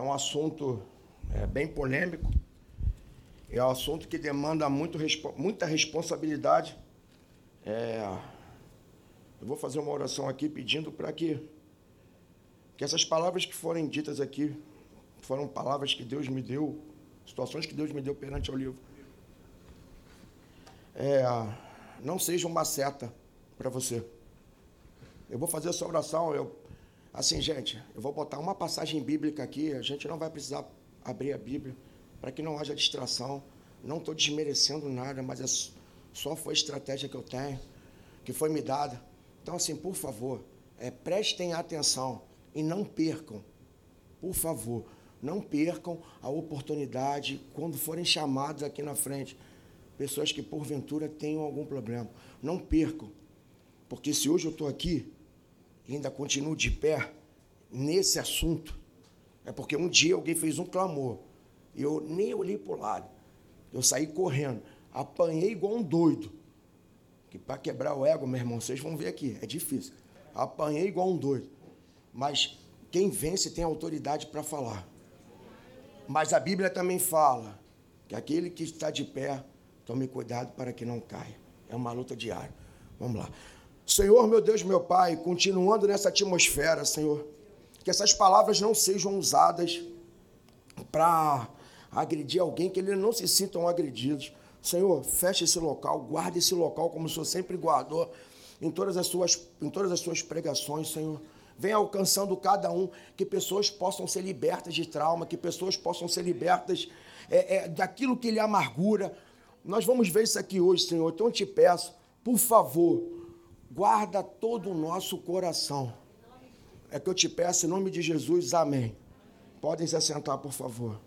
É um assunto é, bem polêmico. É um assunto que demanda muito, muita responsabilidade. É, eu vou fazer uma oração aqui pedindo para que, que essas palavras que forem ditas aqui foram palavras que Deus me deu, situações que Deus me deu perante ao livro. É, não seja uma seta para você. Eu vou fazer essa oração, eu assim, gente, eu vou botar uma passagem bíblica aqui, a gente não vai precisar abrir a Bíblia para que não haja distração. Não estou desmerecendo nada, mas é só foi a estratégia que eu tenho, que foi me dada. Então, assim, por favor, é, prestem atenção e não percam, por favor, não percam a oportunidade quando forem chamados aqui na frente, pessoas que porventura tenham algum problema. Não percam, porque se hoje eu estou aqui ainda continuo de pé nesse assunto, é porque um dia alguém fez um clamor e eu nem olhei para o lado. Eu saí correndo, apanhei igual um doido. Que para quebrar o ego, meu irmão, vocês vão ver aqui, é difícil. Apanhei igual um doido. Mas quem vence tem autoridade para falar. Mas a Bíblia também fala que aquele que está de pé, tome cuidado para que não caia. É uma luta diária. Vamos lá. Senhor, meu Deus, meu Pai, continuando nessa atmosfera, Senhor, que essas palavras não sejam usadas para agredir alguém, que eles não se sintam agredidos, Senhor, feche esse local, guarde esse local como o Senhor sempre guardou em todas as suas, em todas as suas pregações, Senhor. Venha alcançando cada um, que pessoas possam ser libertas de trauma, que pessoas possam ser libertas é, é, daquilo que lhe amargura. Nós vamos ver isso aqui hoje, Senhor. Então eu te peço, por favor, guarda todo o nosso coração. É que eu te peço em nome de Jesus, amém. Podem se assentar, por favor.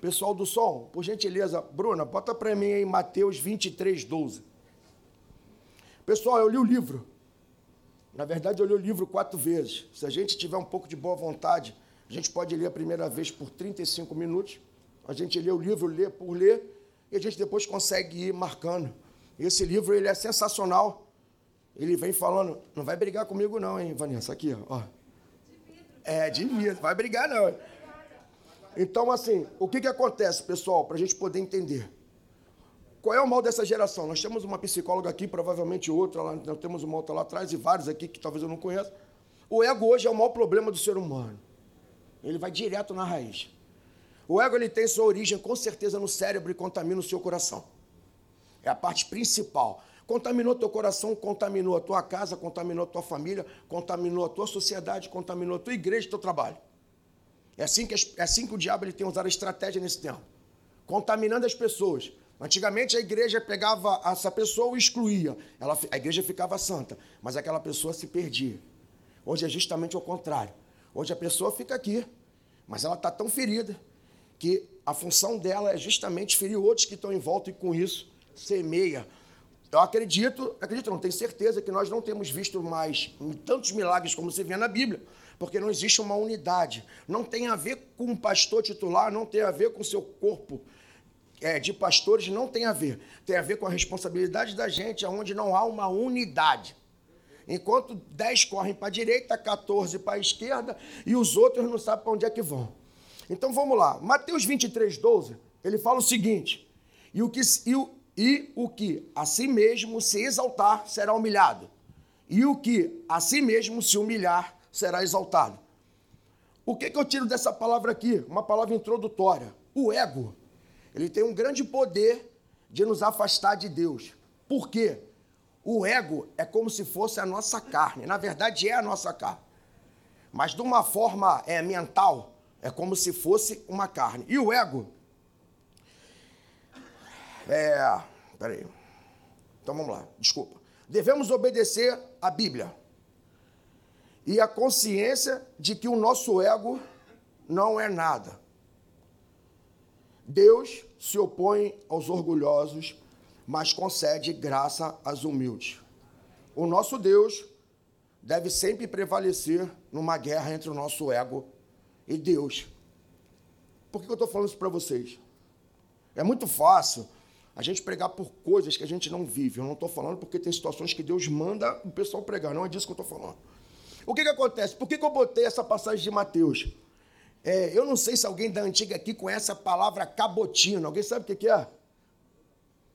Pessoal do som, por gentileza, Bruna, bota para mim aí Mateus 23, 12. Pessoal, eu li o livro. Na verdade, eu li o livro quatro vezes. Se a gente tiver um pouco de boa vontade, a gente pode ler a primeira vez por 35 minutos. A gente lê o livro, lê por ler, e a gente depois consegue ir marcando. Esse livro ele é sensacional. Ele vem falando, não vai brigar comigo não, hein, Vanessa? Aqui, ó. É, de vidro, vai brigar não. Então, assim, o que, que acontece, pessoal, para a gente poder entender? Qual é o mal dessa geração? Nós temos uma psicóloga aqui, provavelmente outra, lá, nós temos uma outra lá atrás e vários aqui que talvez eu não conheça. O ego hoje é o maior problema do ser humano. Ele vai direto na raiz. O ego ele tem sua origem com certeza no cérebro e contamina o seu coração. É a parte principal. Contaminou teu coração, contaminou a tua casa, contaminou a tua família, contaminou a tua sociedade, contaminou a tua igreja, teu trabalho. É assim que, é assim que o diabo ele tem usado a estratégia nesse tempo. Contaminando as pessoas. Antigamente a igreja pegava essa pessoa e excluía. Ela, a igreja ficava santa, mas aquela pessoa se perdia. Hoje é justamente o contrário. Hoje a pessoa fica aqui, mas ela está tão ferida que a função dela é justamente ferir outros que estão em volta e com isso semeia. Eu acredito, acredito, não tenho certeza que nós não temos visto mais tantos milagres como se vê na Bíblia porque não existe uma unidade. Não tem a ver com o pastor titular, não tem a ver com o seu corpo é, de pastores, não tem a ver. Tem a ver com a responsabilidade da gente, onde não há uma unidade. Enquanto 10 correm para a direita, 14 para a esquerda e os outros não sabem para onde é que vão. Então vamos lá. Mateus 23, 12, ele fala o seguinte: e o que, e o, e o que a si mesmo se exaltar será humilhado, e o que a si mesmo se humilhar será exaltado. O que, que eu tiro dessa palavra aqui? Uma palavra introdutória. O ego, ele tem um grande poder de nos afastar de Deus. Por quê? O ego é como se fosse a nossa carne. Na verdade, é a nossa carne. Mas de uma forma é, mental, é como se fosse uma carne. E o ego. É. Peraí. Então vamos lá, desculpa. Devemos obedecer à Bíblia e a consciência de que o nosso ego não é nada. Deus se opõe aos orgulhosos, mas concede graça aos humildes. O nosso Deus deve sempre prevalecer numa guerra entre o nosso ego e Deus. Por que eu estou falando isso para vocês? É muito fácil a gente pregar por coisas que a gente não vive. Eu não estou falando porque tem situações que Deus manda o pessoal pregar. Não é disso que eu estou falando. O que, que acontece? Por que, que eu botei essa passagem de Mateus? É, eu não sei se alguém da antiga aqui conhece a palavra cabotino. Alguém sabe o que é?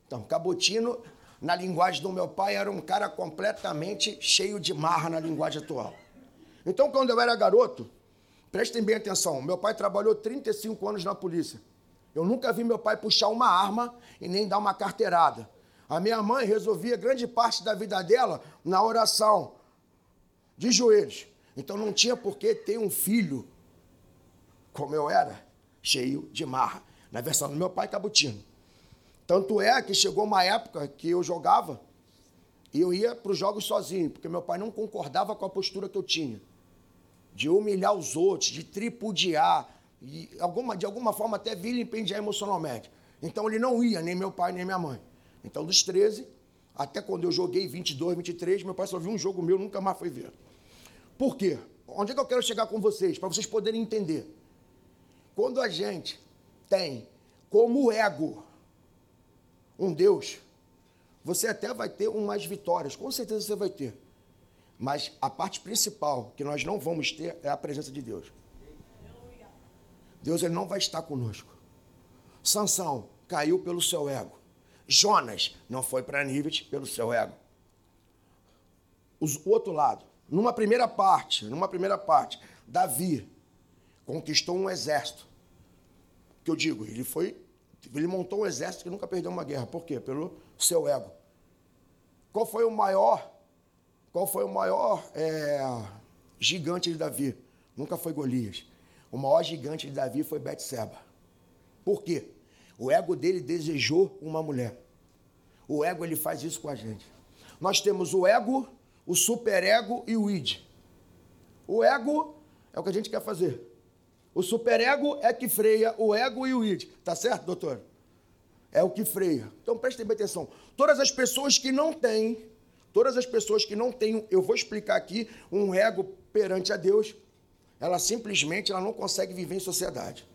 Então, cabotino, na linguagem do meu pai, era um cara completamente cheio de marra na linguagem atual. Então, quando eu era garoto, prestem bem atenção, meu pai trabalhou 35 anos na polícia. Eu nunca vi meu pai puxar uma arma e nem dar uma carteirada. A minha mãe resolvia grande parte da vida dela na oração, de joelhos. Então não tinha por que ter um filho como eu era, cheio de marra. Na versão do meu pai, cabutino. Tanto é que chegou uma época que eu jogava e eu ia para os jogos sozinho, porque meu pai não concordava com a postura que eu tinha. De humilhar os outros, de tripudiar, e alguma, de alguma forma até vilipendiar emocionalmente. Então ele não ia, nem meu pai, nem minha mãe. Então, dos 13, até quando eu joguei 22, 23, meu pai só viu um jogo meu, nunca mais foi ver. Por quê? Onde é que eu quero chegar com vocês? Para vocês poderem entender. Quando a gente tem como ego um Deus, você até vai ter umas vitórias, com certeza você vai ter. Mas a parte principal que nós não vamos ter é a presença de Deus. Deus ele não vai estar conosco. Sansão caiu pelo seu ego. Jonas não foi para Nívet pelo seu ego. o outro lado, numa primeira parte, numa primeira parte, Davi conquistou um exército. Que eu digo, ele foi, ele montou um exército que nunca perdeu uma guerra. Por quê? Pelo seu ego. Qual foi o maior? Qual foi o maior é, gigante de Davi? Nunca foi Golias. O maior gigante de Davi foi Betseba. Por quê? O ego dele desejou uma mulher. O ego ele faz isso com a gente. Nós temos o ego, o superego e o id. O ego é o que a gente quer fazer. O superego é que freia o ego e o id. Tá certo, doutor? É o que freia. Então prestem bem atenção. Todas as pessoas que não têm, todas as pessoas que não têm, eu vou explicar aqui, um ego perante a Deus, ela simplesmente ela não consegue viver em sociedade.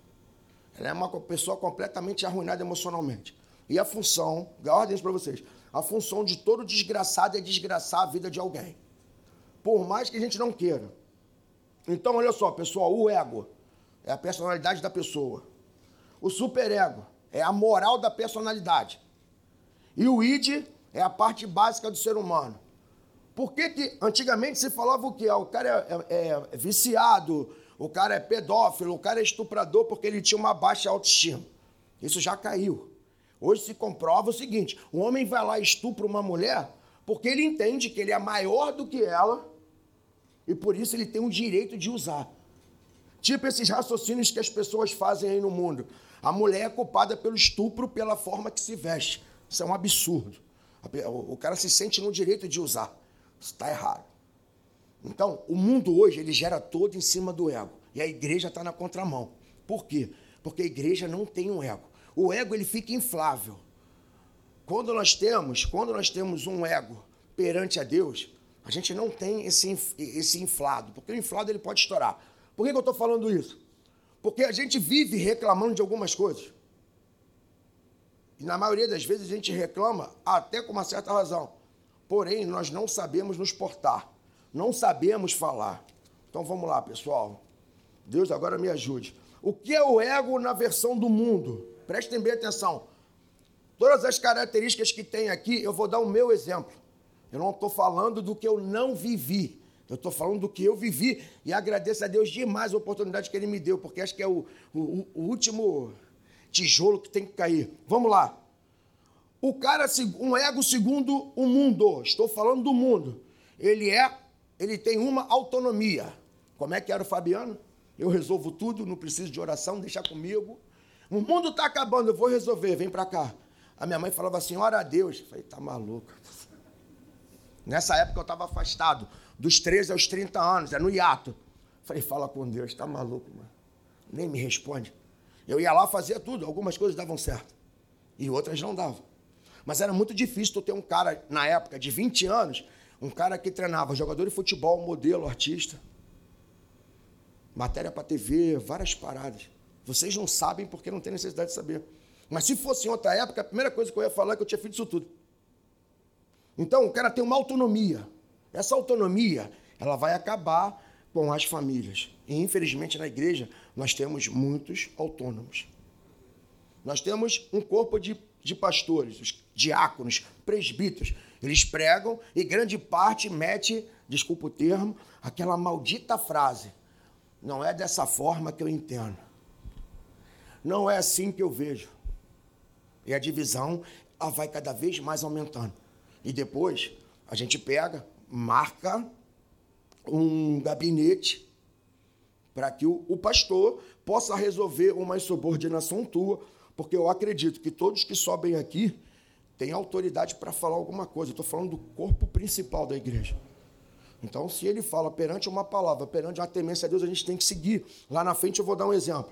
Ela é uma pessoa completamente arruinada emocionalmente. E a função, ordem para vocês, a função de todo desgraçado é desgraçar a vida de alguém. Por mais que a gente não queira. Então, olha só, pessoal, o ego é a personalidade da pessoa. O superego é a moral da personalidade. E o id é a parte básica do ser humano. Por que, que antigamente se falava o quê? Ah, o cara é, é, é viciado, o cara é pedófilo, o cara é estuprador porque ele tinha uma baixa autoestima. Isso já caiu. Hoje se comprova o seguinte: o homem vai lá e estupra uma mulher porque ele entende que ele é maior do que ela e por isso ele tem o direito de usar. Tipo esses raciocínios que as pessoas fazem aí no mundo. A mulher é culpada pelo estupro pela forma que se veste. Isso é um absurdo. O cara se sente no direito de usar. Está errado. Então, o mundo hoje ele gera todo em cima do ego. E a igreja está na contramão. Por quê? Porque a igreja não tem um ego. O ego ele fica inflável. Quando nós temos, quando nós temos um ego perante a Deus, a gente não tem esse, esse inflado, porque o inflado ele pode estourar. Por que, que eu estou falando isso? Porque a gente vive reclamando de algumas coisas. E na maioria das vezes a gente reclama até com uma certa razão. Porém, nós não sabemos nos portar não sabemos falar. Então vamos lá, pessoal. Deus agora me ajude. O que é o ego na versão do mundo? Prestem bem atenção. Todas as características que tem aqui, eu vou dar o meu exemplo. Eu não estou falando do que eu não vivi. Eu estou falando do que eu vivi e agradeço a Deus demais a oportunidade que Ele me deu, porque acho que é o, o, o último tijolo que tem que cair. Vamos lá. O cara, um ego segundo o mundo, estou falando do mundo, ele é ele tem uma autonomia. Como é que era o Fabiano? Eu resolvo tudo, não preciso de oração, deixa comigo. O mundo está acabando, eu vou resolver, vem para cá. A minha mãe falava assim, ora a Deus. Eu falei, tá maluco. Nessa época eu estava afastado, dos 13 aos 30 anos, é no hiato. Eu falei, fala com Deus, tá maluco, mano. Nem me responde. Eu ia lá, fazia tudo, algumas coisas davam certo. E outras não davam. Mas era muito difícil tu ter um cara, na época, de 20 anos, um cara que treinava jogador de futebol, modelo, artista. Matéria para TV, várias paradas. Vocês não sabem porque não tem necessidade de saber. Mas se fosse em outra época, a primeira coisa que eu ia falar é que eu tinha feito isso tudo. Então, o cara tem uma autonomia. Essa autonomia, ela vai acabar com as famílias. E, infelizmente, na igreja, nós temos muitos autônomos. Nós temos um corpo de, de pastores, os diáconos, presbíteros. Eles pregam e grande parte mete, desculpa o termo, aquela maldita frase. Não é dessa forma que eu entendo. Não é assim que eu vejo. E a divisão ela vai cada vez mais aumentando. E depois a gente pega, marca um gabinete para que o, o pastor possa resolver uma insubordinação tua, porque eu acredito que todos que sobem aqui têm autoridade para falar alguma coisa. Estou falando do corpo principal da igreja. Então, se ele fala perante uma palavra, perante uma temência a Deus, a gente tem que seguir. Lá na frente eu vou dar um exemplo.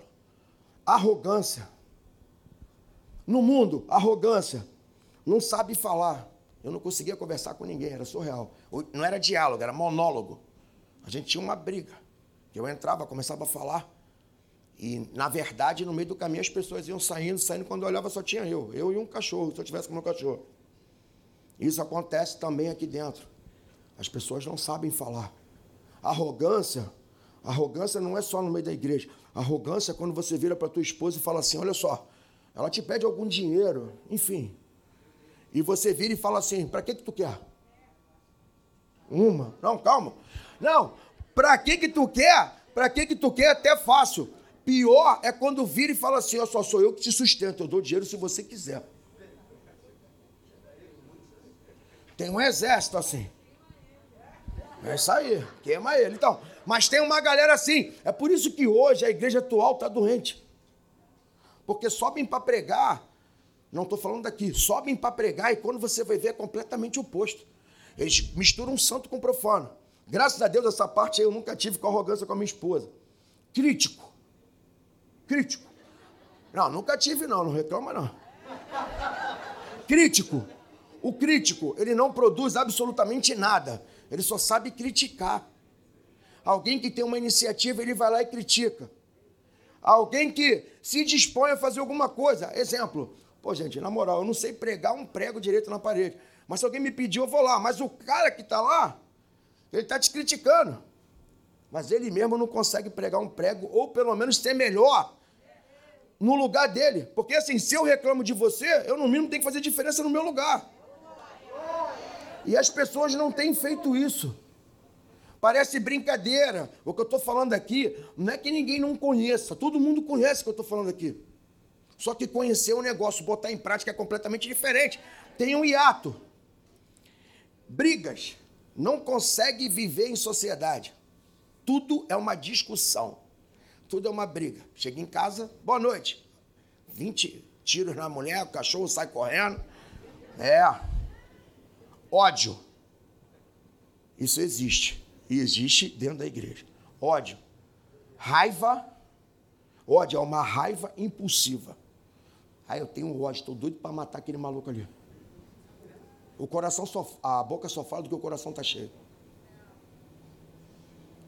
Arrogância. No mundo, arrogância. Não sabe falar. Eu não conseguia conversar com ninguém, era surreal. Não era diálogo, era monólogo. A gente tinha uma briga. Eu entrava, começava a falar. E, na verdade, no meio do caminho as pessoas iam saindo, saindo. Quando eu olhava, só tinha eu. Eu e um cachorro, se eu tivesse com meu cachorro. Isso acontece também aqui dentro. As pessoas não sabem falar. Arrogância, arrogância não é só no meio da igreja. Arrogância é quando você vira para tua esposa e fala assim: olha só, ela te pede algum dinheiro, enfim. E você vira e fala assim: para que, que tu quer? Uma. Não, calma. Não, para que, que tu quer? Para que, que tu quer? É até fácil. Pior é quando vira e fala assim: ó, só sou eu que te sustento, eu dou dinheiro se você quiser. Tem um exército assim. É isso aí, queima ele. Então, mas tem uma galera assim. É por isso que hoje a igreja atual está doente. Porque sobem para pregar, não estou falando daqui, sobem para pregar e quando você vai ver é completamente oposto. Eles misturam santo com profano. Graças a Deus, essa parte eu nunca tive com arrogância com a minha esposa. Crítico. Crítico. Não, nunca tive, não, não reclama, não. Crítico. O crítico, ele não produz absolutamente nada. Ele só sabe criticar. Alguém que tem uma iniciativa, ele vai lá e critica. Alguém que se dispõe a fazer alguma coisa. Exemplo. Pô, gente, na moral, eu não sei pregar um prego direito na parede. Mas se alguém me pediu, eu vou lá. Mas o cara que está lá, ele está te criticando. Mas ele mesmo não consegue pregar um prego, ou pelo menos ser melhor no lugar dele. Porque assim, se eu reclamo de você, eu no mínimo tenho que fazer diferença no meu lugar. E as pessoas não têm feito isso. Parece brincadeira. O que eu estou falando aqui não é que ninguém não conheça. Todo mundo conhece o que eu estou falando aqui. Só que conhecer o negócio, botar em prática é completamente diferente. Tem um hiato. Brigas não consegue viver em sociedade. Tudo é uma discussão. Tudo é uma briga. Chega em casa, boa noite. 20 tiros na mulher, o cachorro sai correndo. É. Ódio. Isso existe. E existe dentro da igreja. Ódio. Raiva. Ódio é uma raiva impulsiva. Aí eu tenho ódio, estou doido para matar aquele maluco ali. O coração só, a boca só fala do que o coração está cheio.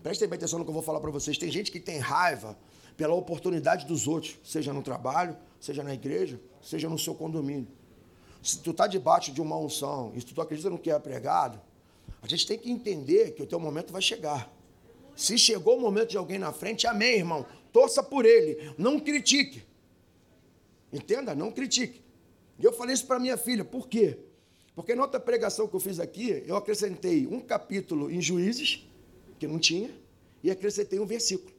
Prestem bem atenção no que eu vou falar para vocês. Tem gente que tem raiva pela oportunidade dos outros, seja no trabalho, seja na igreja, seja no seu condomínio. Se tu está debaixo de uma unção e se tu acredita no que é pregado, a gente tem que entender que o teu momento vai chegar. Se chegou o momento de alguém na frente, amém, irmão. Torça por ele. Não critique. Entenda? Não critique. E eu falei isso para minha filha. Por quê? Porque na outra pregação que eu fiz aqui, eu acrescentei um capítulo em Juízes, que não tinha, e acrescentei um versículo.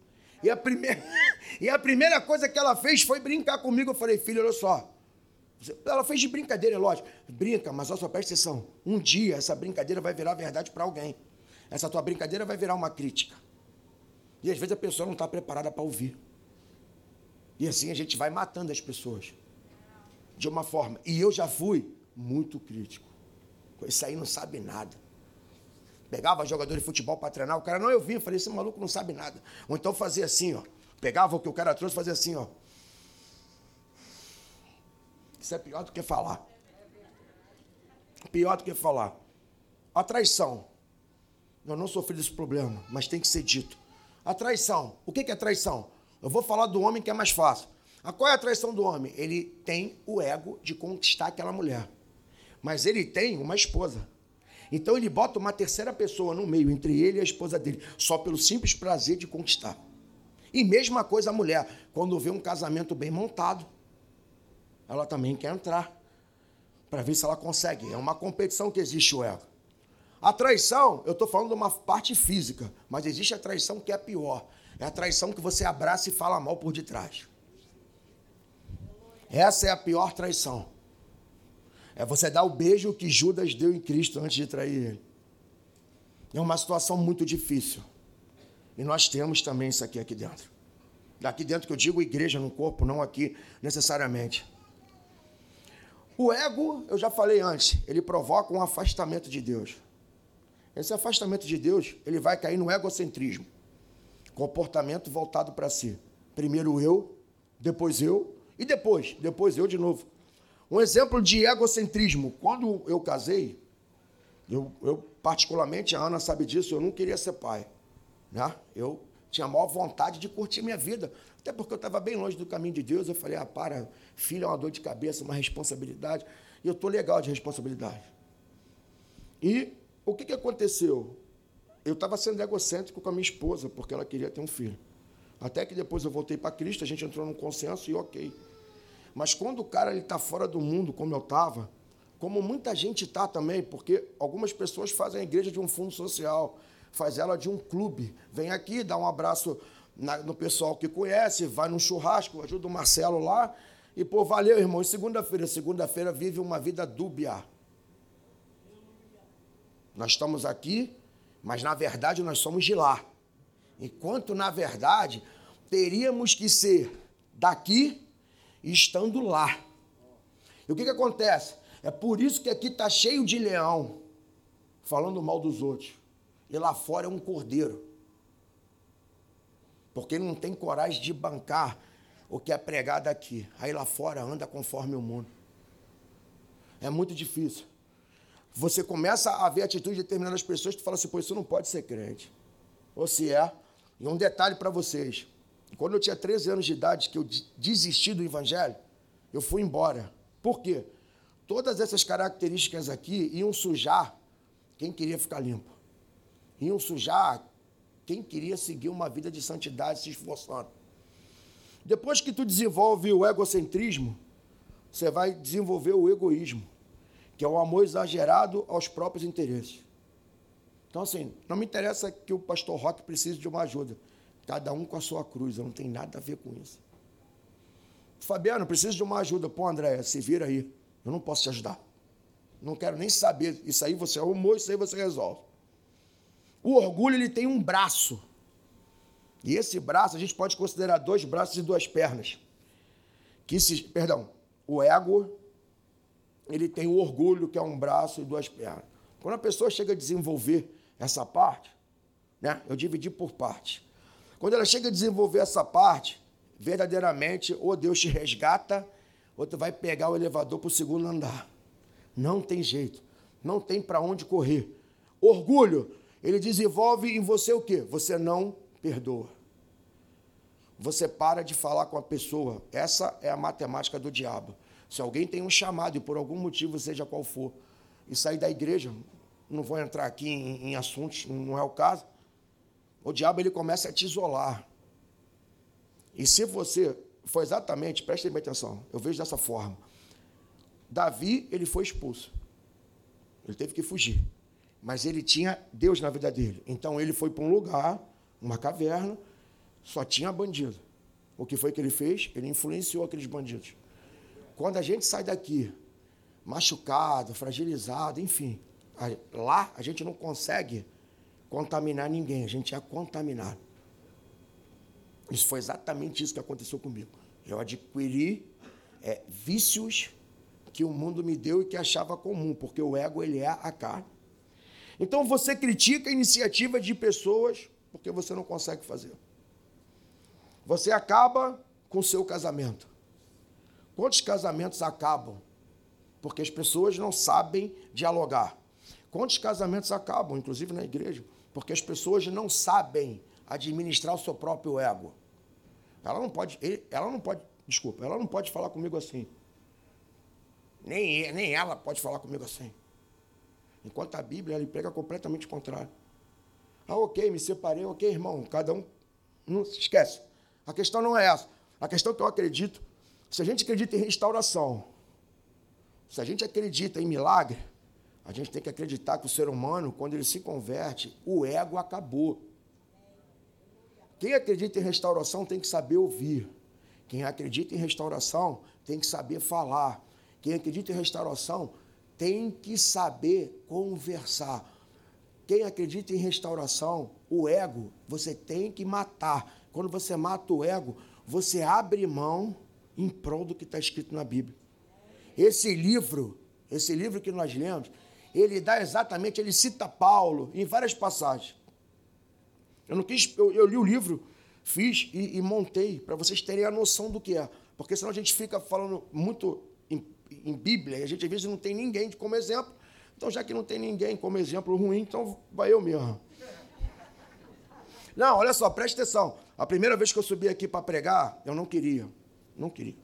E a primeira, e a primeira coisa que ela fez foi brincar comigo. Eu falei, filho, olha só. Ela fez de brincadeira, é lógico. Brinca, mas olha só, presta atenção. Um dia essa brincadeira vai virar verdade para alguém. Essa tua brincadeira vai virar uma crítica. E às vezes a pessoa não está preparada para ouvir. E assim a gente vai matando as pessoas. De uma forma. E eu já fui muito crítico. Esse aí não sabe nada. Pegava jogador de futebol para treinar, o cara, não, eu vim, eu falei, esse maluco não sabe nada. Ou então fazia assim, ó. Pegava o que o cara trouxe fazia assim, ó. Isso é pior do que falar. Pior do que falar. A traição. Eu não sofri desse problema, mas tem que ser dito. A traição. O que é traição? Eu vou falar do homem que é mais fácil. A qual é a traição do homem? Ele tem o ego de conquistar aquela mulher mas ele tem uma esposa. Então ele bota uma terceira pessoa no meio, entre ele e a esposa dele, só pelo simples prazer de conquistar. E mesma coisa a mulher, quando vê um casamento bem montado, ela também quer entrar para ver se ela consegue. É uma competição que existe o ego. A traição, eu estou falando de uma parte física, mas existe a traição que é pior. É a traição que você abraça e fala mal por detrás. Essa é a pior traição. É você dar o beijo que Judas deu em Cristo antes de trair ele. É uma situação muito difícil. E nós temos também isso aqui aqui dentro. Daqui dentro que eu digo igreja no corpo, não aqui necessariamente. O ego, eu já falei antes, ele provoca um afastamento de Deus. Esse afastamento de Deus, ele vai cair no egocentrismo. Comportamento voltado para si. Primeiro eu, depois eu e depois, depois eu de novo. Um exemplo de egocentrismo. Quando eu casei, eu, eu particularmente, a Ana sabe disso, eu não queria ser pai. Né? Eu tinha a maior vontade de curtir minha vida. Até porque eu estava bem longe do caminho de Deus. Eu falei, ah, para, filho é uma dor de cabeça, uma responsabilidade. E eu estou legal de responsabilidade. E o que, que aconteceu? Eu estava sendo egocêntrico com a minha esposa, porque ela queria ter um filho. Até que depois eu voltei para Cristo, a gente entrou num consenso e ok. Mas quando o cara está fora do mundo, como eu estava, como muita gente está também, porque algumas pessoas fazem a igreja de um fundo social, faz ela de um clube. Vem aqui, dá um abraço na, no pessoal que conhece, vai num churrasco, ajuda o Marcelo lá. E, pô, valeu, irmão. E segunda-feira, segunda-feira vive uma vida dúbia. Nós estamos aqui, mas na verdade nós somos de lá. Enquanto, na verdade, teríamos que ser daqui estando lá. E o que, que acontece? É por isso que aqui está cheio de leão falando mal dos outros. E lá fora é um cordeiro. Porque ele não tem coragem de bancar o que é pregado aqui. Aí lá fora anda conforme o mundo. É muito difícil. Você começa a ver a atitude de determinadas pessoas, tu fala assim, pô, isso não pode ser crente. Ou se é. E um detalhe para vocês. Quando eu tinha 13 anos de idade, que eu desisti do evangelho, eu fui embora. Por quê? Todas essas características aqui iam sujar quem queria ficar limpo. Iam sujar quem queria seguir uma vida de santidade se esforçando. Depois que tu desenvolve o egocentrismo, você vai desenvolver o egoísmo, que é o amor exagerado aos próprios interesses. Então, assim, não me interessa que o pastor Roque precise de uma ajuda. Cada um com a sua cruz, eu não tenho nada a ver com isso. Fabiano, preciso de uma ajuda. Pô, André, se vira aí. Eu não posso te ajudar. Não quero nem saber. Isso aí você arrumou, isso aí você resolve. O orgulho ele tem um braço. E esse braço a gente pode considerar dois braços e duas pernas. Que se, perdão, o ego ele tem o orgulho que é um braço e duas pernas. Quando a pessoa chega a desenvolver essa parte, né? Eu dividi por parte. Quando ela chega a desenvolver essa parte, verdadeiramente, ou Deus te resgata, ou tu vai pegar o elevador para o segundo andar. Não tem jeito. Não tem para onde correr. Orgulho, ele desenvolve em você o quê? Você não perdoa. Você para de falar com a pessoa. Essa é a matemática do diabo. Se alguém tem um chamado e por algum motivo, seja qual for, e sair da igreja, não vou entrar aqui em, em assuntos, não é o caso, o diabo ele começa a te isolar. E se você foi exatamente, prestem atenção, eu vejo dessa forma. Davi, ele foi expulso. Ele teve que fugir. Mas ele tinha Deus na vida dele. Então ele foi para um lugar, uma caverna, só tinha bandido. O que foi que ele fez? Ele influenciou aqueles bandidos. Quando a gente sai daqui machucado, fragilizado, enfim, lá a gente não consegue contaminar ninguém, a gente é contaminado. Isso foi exatamente isso que aconteceu comigo. Eu adquiri é, vícios que o mundo me deu e que achava comum, porque o ego ele é a carne. Então você critica a iniciativa de pessoas porque você não consegue fazer. Você acaba com o seu casamento. Quantos casamentos acabam? Porque as pessoas não sabem dialogar. Quantos casamentos acabam, inclusive na igreja? Porque as pessoas não sabem administrar o seu próprio ego. Ela não pode, ela não pode, desculpa, ela não pode falar comigo assim. Nem, nem ela pode falar comigo assim. Enquanto a Bíblia ele prega completamente o contrário. Ah, ok, me separei, ok, irmão, cada um. Não se esquece. A questão não é essa. A questão é que eu acredito, se a gente acredita em restauração, se a gente acredita em milagre, a gente tem que acreditar que o ser humano, quando ele se converte, o ego acabou. Quem acredita em restauração tem que saber ouvir. Quem acredita em restauração tem que saber falar. Quem acredita em restauração tem que saber conversar. Quem acredita em restauração, o ego, você tem que matar. Quando você mata o ego, você abre mão em prol do que está escrito na Bíblia. Esse livro, esse livro que nós lemos, ele dá exatamente, ele cita Paulo em várias passagens. Eu não quis, eu, eu li o livro, fiz e, e montei para vocês terem a noção do que é, porque senão a gente fica falando muito em, em Bíblia e a gente às vezes não tem ninguém como exemplo. Então, já que não tem ninguém como exemplo ruim, então vai eu mesmo. Não, olha só, preste atenção. A primeira vez que eu subi aqui para pregar, eu não queria. Não queria.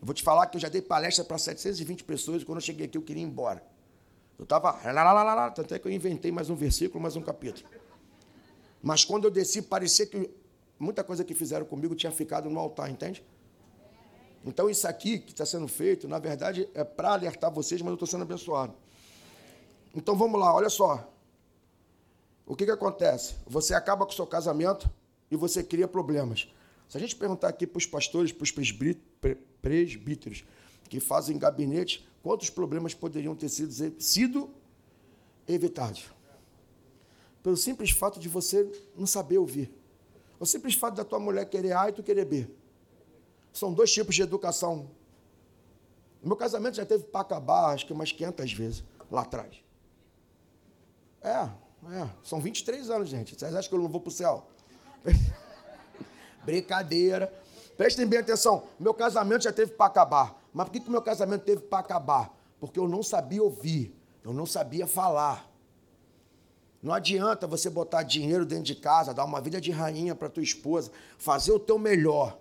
Eu vou te falar que eu já dei palestra para 720 pessoas e quando eu cheguei aqui eu queria ir embora. Eu estava. Tanto é que eu inventei mais um versículo, mais um capítulo. Mas quando eu desci, parecia que muita coisa que fizeram comigo tinha ficado no altar, entende? Então, isso aqui que está sendo feito, na verdade, é para alertar vocês, mas eu estou sendo abençoado. Então, vamos lá, olha só. O que, que acontece? Você acaba com o seu casamento e você cria problemas. Se a gente perguntar aqui para os pastores, para os presbíteros que fazem gabinete, quantos problemas poderiam ter sido, sido evitados? Pelo simples fato de você não saber ouvir. O simples fato da tua mulher querer A e tu querer B. São dois tipos de educação. O meu casamento já teve para acabar, acho que umas 500 vezes, lá atrás. É, é. São 23 anos, gente. Vocês acham que eu não vou para o céu? Brincadeira. Prestem bem atenção. Meu casamento já teve para acabar. Mas por que, o meu casamento teve para acabar? Porque eu não sabia ouvir. Eu não sabia falar. Não adianta você botar dinheiro dentro de casa, dar uma vida de rainha para tua esposa, fazer o teu melhor.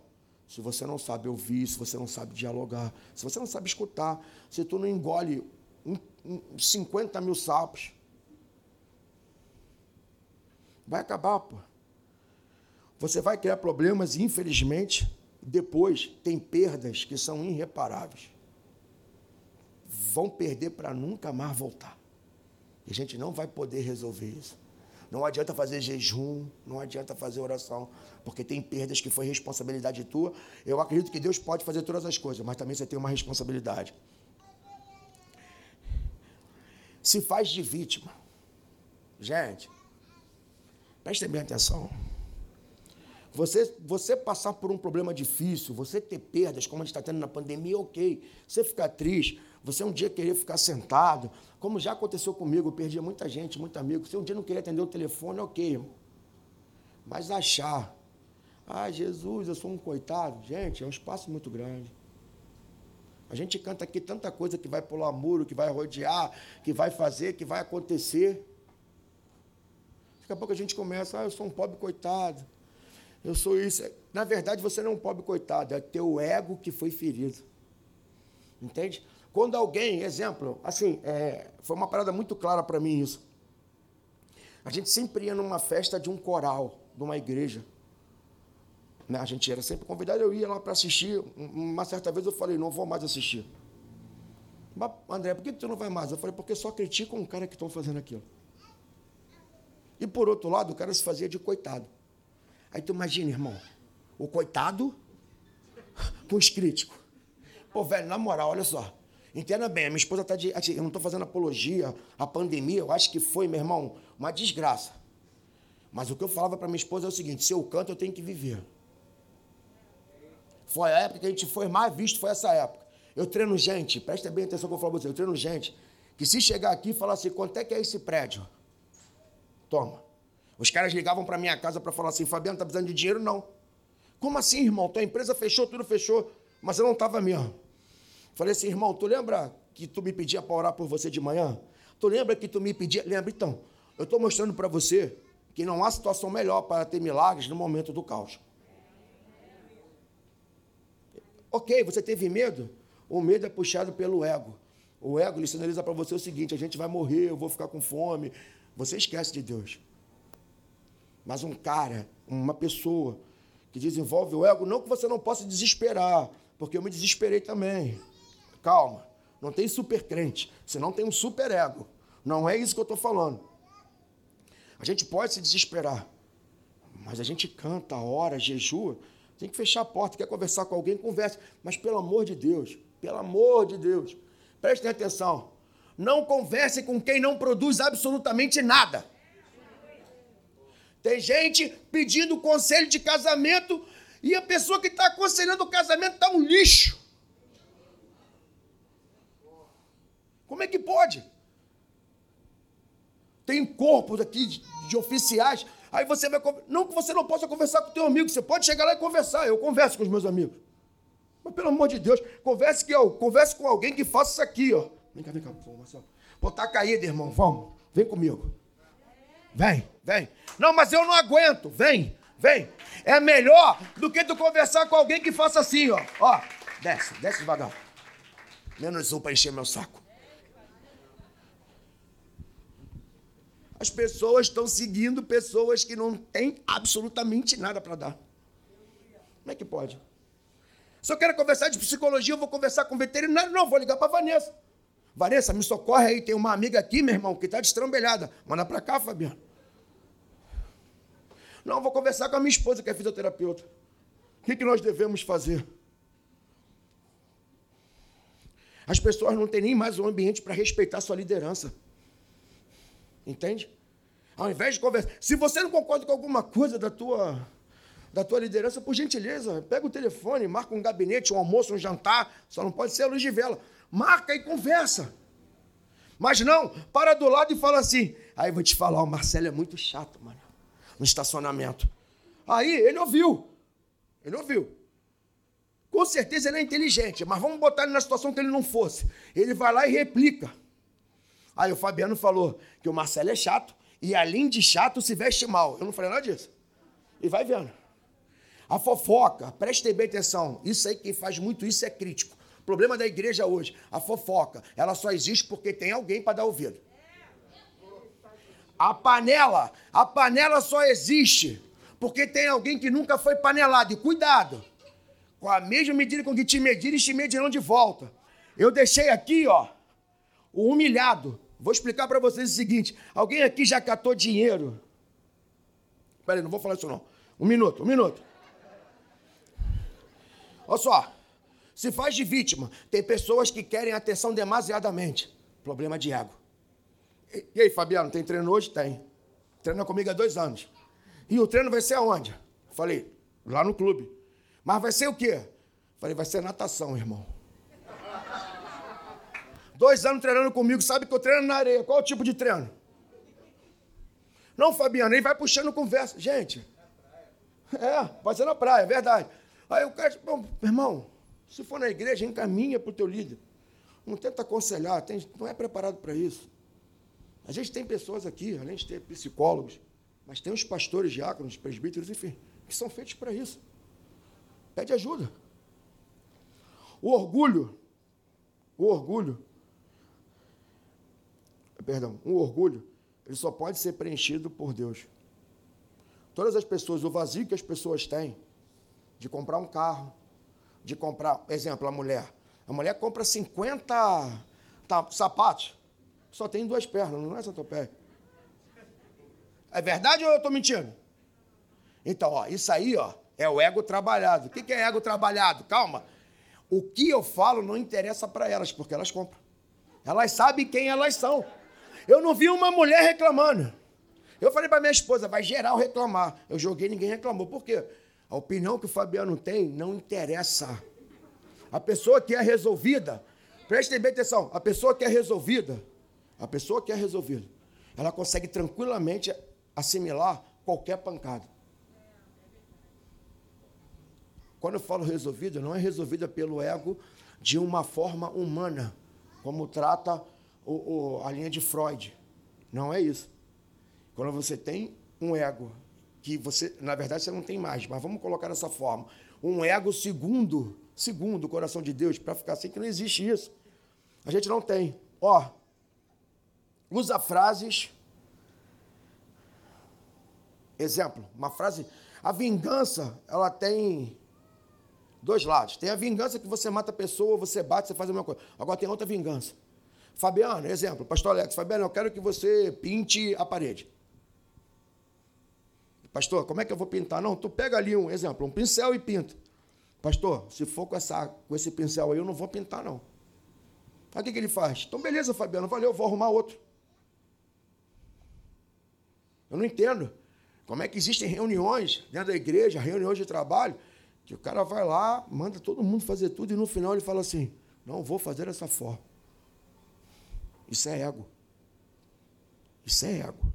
Se você não sabe ouvir, se você não sabe dialogar, se você não sabe escutar, se tu não engole um, um, 50 mil sapos, vai acabar, pô. Você vai criar problemas infelizmente, depois tem perdas que são irreparáveis. Vão perder para nunca mais voltar. E a gente não vai poder resolver isso. Não adianta fazer jejum, não adianta fazer oração, porque tem perdas que foi responsabilidade tua. Eu acredito que Deus pode fazer todas as coisas, mas também você tem uma responsabilidade. Se faz de vítima. Gente, prestem bem atenção. Você, você passar por um problema difícil, você ter perdas, como a gente está tendo na pandemia, ok. Você ficar triste, você um dia querer ficar sentado, como já aconteceu comigo, eu perdi muita gente, muito amigo. Se um dia não queria atender o telefone, ok. Mas achar, ah, Jesus, eu sou um coitado, gente, é um espaço muito grande. A gente canta aqui tanta coisa que vai pular muro, que vai rodear, que vai fazer, que vai acontecer. Daqui a pouco a gente começa, ah, eu sou um pobre coitado. Eu sou isso. Na verdade, você não é um pobre coitado, é teu ego que foi ferido. Entende? Quando alguém, exemplo, assim, é, foi uma parada muito clara para mim isso. A gente sempre ia numa festa de um coral, de uma igreja. Né? A gente era sempre convidado, eu ia lá para assistir. Uma certa vez eu falei, não vou mais assistir. Mas, André, por que tu não vai mais? Eu falei, porque só criticam um cara que estão fazendo aquilo. E por outro lado, o cara se fazia de coitado. Aí tu imagina, irmão, o coitado com os críticos. Pô, velho, na moral, olha só. Entenda bem, a minha esposa está de. Assim, eu não estou fazendo apologia à pandemia, eu acho que foi, meu irmão, uma desgraça. Mas o que eu falava para minha esposa é o seguinte: se eu canto, eu tenho que viver. Foi a época que a gente foi mais visto, foi essa época. Eu treino gente, presta bem atenção que eu falo para você, eu treino gente que se chegar aqui e falar assim, quanto é que é esse prédio? Toma. Os caras ligavam para minha casa para falar assim, Fabiano, tá precisando de dinheiro? Não. Como assim, irmão? Tua empresa fechou, tudo fechou. Mas eu não estava mesmo. Falei assim, irmão, tu lembra que tu me pedia para orar por você de manhã? Tu lembra que tu me pedia? Lembra? Então, eu estou mostrando para você que não há situação melhor para ter milagres no momento do caos. Ok, você teve medo? O medo é puxado pelo ego. O ego ele sinaliza para você o seguinte: a gente vai morrer, eu vou ficar com fome. Você esquece de Deus. Mas um cara, uma pessoa que desenvolve o ego, não que você não possa desesperar, porque eu me desesperei também. Calma, não tem super crente, senão tem um super ego. Não é isso que eu estou falando. A gente pode se desesperar, mas a gente canta, ora, jejua, tem que fechar a porta, quer conversar com alguém, converse. Mas pelo amor de Deus, pelo amor de Deus, prestem atenção. Não converse com quem não produz absolutamente nada. Tem gente pedindo conselho de casamento e a pessoa que está aconselhando o casamento está um lixo. Como é que pode? Tem corpos aqui de, de oficiais. Aí você vai. Não que você não possa conversar com o teu amigo, você pode chegar lá e conversar. Eu converso com os meus amigos. Mas pelo amor de Deus, converse, que, converse com alguém que faça isso aqui, ó. Vem cá, vem cá, Marcelo. Pô, tá caído, irmão. Vamos. Vem comigo. Vem, vem. Não, mas eu não aguento. Vem, vem. É melhor do que tu conversar com alguém que faça assim, ó. Ó, desce, desce devagar. Menos um para encher meu saco. As pessoas estão seguindo pessoas que não têm absolutamente nada para dar. Como é que pode? Se eu quero conversar de psicologia, eu vou conversar com veterinário. Não, vou ligar para Vanessa. Vanessa, me socorre aí. Tem uma amiga aqui, meu irmão, que está destrambelhada. Manda para cá, Fabiano. Não, vou conversar com a minha esposa, que é fisioterapeuta. O que, que nós devemos fazer? As pessoas não têm nem mais um ambiente para respeitar sua liderança. Entende? Ao invés de conversar. Se você não concorda com alguma coisa da tua, da tua liderança, por gentileza, pega o telefone, marca um gabinete, um almoço, um jantar. Só não pode ser a luz de vela. Marca e conversa. Mas não, para do lado e fala assim. Aí vou te falar, o Marcelo é muito chato, mano. No estacionamento. Aí ele ouviu. Ele ouviu. Com certeza ele é inteligente, mas vamos botar ele na situação que ele não fosse. Ele vai lá e replica. Aí o Fabiano falou que o Marcelo é chato e além de chato se veste mal. Eu não falei nada disso. E vai vendo. A fofoca, prestem bem atenção. Isso aí, quem faz muito isso é crítico. O problema da igreja hoje, a fofoca, ela só existe porque tem alguém para dar ouvido. A panela, a panela só existe porque tem alguém que nunca foi panelado. E cuidado, com a mesma medida com que te medirem, te medirão de volta. Eu deixei aqui, ó, o humilhado. Vou explicar para vocês o seguinte: alguém aqui já catou dinheiro? Peraí, não vou falar isso não. Um minuto, um minuto. Olha só. Se faz de vítima. Tem pessoas que querem atenção demasiadamente. Problema de ego. E, aí, Fabiano, tem treino hoje? Tem. Treina comigo há dois anos. E o treino vai ser aonde? Falei, lá no clube. Mas vai ser o quê? Falei, vai ser natação, irmão. Dois anos treinando comigo, sabe que eu treino na areia. Qual o tipo de treino? Não, Fabiano, ele vai puxando conversa. Gente, é, pode ser na praia, é verdade. Aí o cara, bom, irmão, se for na igreja, encaminha para o teu líder. Não tenta aconselhar, tem, não é preparado para isso. A gente tem pessoas aqui, além de ter psicólogos, mas tem os pastores, diáconos, presbíteros, enfim, que são feitos para isso. Pede ajuda. O orgulho, o orgulho, perdão, o orgulho, ele só pode ser preenchido por Deus. Todas as pessoas, o vazio que as pessoas têm de comprar um carro, de comprar, exemplo, a mulher. A mulher compra 50 tá, sapatos, só tem duas pernas, não é santopé. É verdade ou eu estou mentindo? Então, ó, isso aí ó, é o ego trabalhado. O que é ego trabalhado? Calma. O que eu falo não interessa para elas, porque elas compram. Elas sabem quem elas são. Eu não vi uma mulher reclamando. Eu falei para minha esposa, vai geral reclamar. Eu joguei, ninguém reclamou. Por quê? A opinião que o Fabiano tem não interessa. A pessoa que é resolvida, prestem bem atenção, a pessoa que é resolvida, a pessoa que é resolvida, ela consegue tranquilamente assimilar qualquer pancada. Quando eu falo resolvida, não é resolvida pelo ego de uma forma humana, como trata o, o, a linha de Freud. Não é isso. Quando você tem um ego que você, na verdade, você não tem mais, mas vamos colocar dessa forma. Um ego segundo, segundo o coração de Deus, para ficar assim que não existe isso. A gente não tem. Ó, usa frases. Exemplo, uma frase. A vingança, ela tem dois lados. Tem a vingança que você mata a pessoa, você bate, você faz a mesma coisa. Agora tem outra vingança. Fabiano, exemplo, pastor Alex, Fabiano, eu quero que você pinte a parede. Pastor, como é que eu vou pintar? Não, tu pega ali um exemplo, um pincel e pinta. Pastor, se for com, essa, com esse pincel aí, eu não vou pintar, não. Aí o que, que ele faz? Então, beleza, Fabiano, valeu, vou arrumar outro. Eu não entendo. Como é que existem reuniões dentro da igreja, reuniões de trabalho, que o cara vai lá, manda todo mundo fazer tudo e no final ele fala assim: não vou fazer dessa forma. Isso é ego. Isso é ego.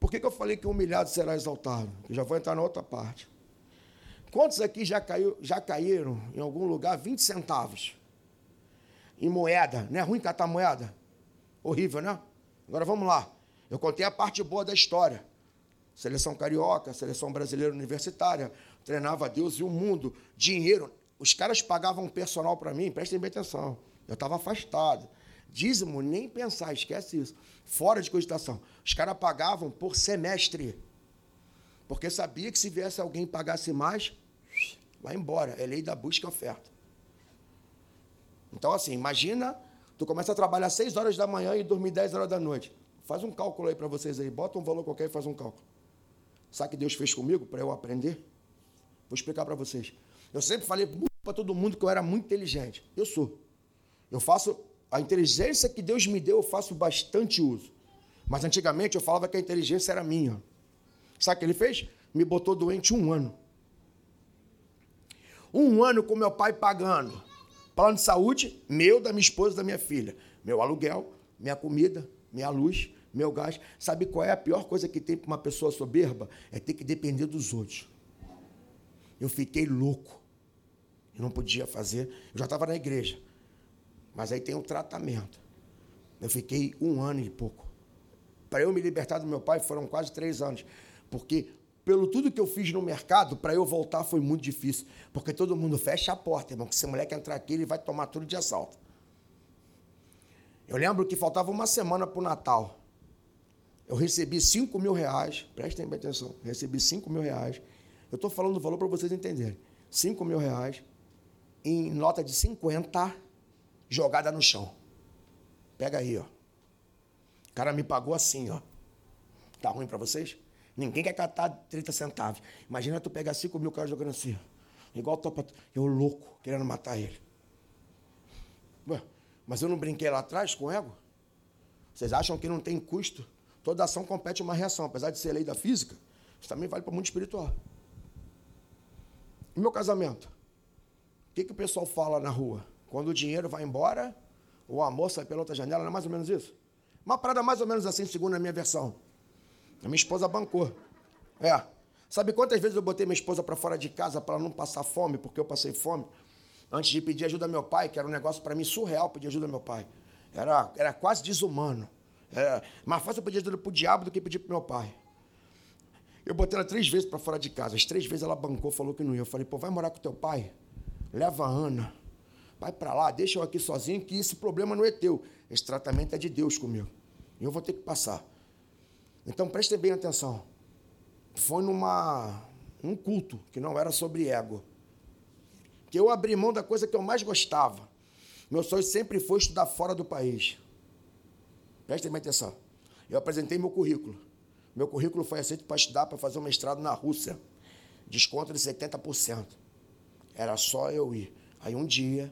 Por que, que eu falei que o humilhado será exaltado? Eu já vou entrar na outra parte. Quantos aqui já, caiu, já caíram em algum lugar 20 centavos? Em moeda. Não é ruim catar moeda? Horrível, né? Agora vamos lá. Eu contei a parte boa da história. Seleção carioca, seleção brasileira universitária, treinava Deus e o mundo, dinheiro. Os caras pagavam personal para mim, prestem bem atenção. Eu estava afastado. Dízimo, nem pensar, esquece isso. Fora de cogitação. Os caras pagavam por semestre. Porque sabia que se viesse alguém pagasse mais, vai embora. É lei da busca e oferta. Então, assim, imagina, tu começa a trabalhar às 6 horas da manhã e dormir 10 horas da noite. Faz um cálculo aí para vocês aí. Bota um valor qualquer e faz um cálculo. Sabe o que Deus fez comigo para eu aprender? Vou explicar para vocês. Eu sempre falei para todo mundo que eu era muito inteligente. Eu sou. Eu faço a inteligência que Deus me deu, eu faço bastante uso. Mas antigamente eu falava que a inteligência era minha. Sabe o que ele fez? Me botou doente um ano. Um ano com meu pai pagando. Plano de saúde, meu, da minha esposa da minha filha. Meu aluguel, minha comida, minha luz, meu gás. Sabe qual é a pior coisa que tem para uma pessoa soberba? É ter que depender dos outros. Eu fiquei louco. Eu não podia fazer. Eu já estava na igreja. Mas aí tem um tratamento. Eu fiquei um ano e pouco. Para eu me libertar do meu pai foram quase três anos. Porque pelo tudo que eu fiz no mercado, para eu voltar foi muito difícil. Porque todo mundo fecha a porta, irmão. Que se moleque entrar aqui, ele vai tomar tudo de assalto. Eu lembro que faltava uma semana para o Natal. Eu recebi 5 mil reais, prestem bem atenção, recebi 5 mil reais. Eu estou falando o valor para vocês entenderem. 5 mil reais em nota de 50 jogada no chão. Pega aí, ó. O cara me pagou assim, ó. Tá ruim para vocês? Ninguém quer catar 30 centavos. Imagina tu pegar 5 mil caras jogando assim. Igual topa. Eu louco, querendo matar ele. Ué, mas eu não brinquei lá atrás com ego? Vocês acham que não tem custo? Toda ação compete uma reação, apesar de ser lei da física, isso também vale para o mundo espiritual. E meu casamento? O que, que o pessoal fala na rua? Quando o dinheiro vai embora, o amor sai pela outra janela, não é mais ou menos isso? Uma parada mais ou menos assim, segundo a minha versão. A minha esposa bancou. É. Sabe quantas vezes eu botei minha esposa para fora de casa para não passar fome, porque eu passei fome? Antes de pedir ajuda ao meu pai, que era um negócio para mim surreal pedir ajuda ao meu pai. Era, era quase desumano. Era mais fácil eu pedir ajuda para o diabo do que pedir para meu pai. Eu botei ela três vezes para fora de casa. As três vezes ela bancou, falou que não ia. Eu falei, pô, vai morar com teu pai? Leva a Ana. Vai para lá, deixa eu aqui sozinho, que esse problema não é teu. Esse tratamento é de Deus comigo. E eu vou ter que passar. Então prestem bem atenção. Foi numa um culto que não era sobre ego. Que eu abri mão da coisa que eu mais gostava. Meu sonho sempre foi estudar fora do país. Prestem atenção. Eu apresentei meu currículo. Meu currículo foi aceito para estudar, para fazer um mestrado na Rússia. Desconto de 70%. Era só eu ir. Aí um dia,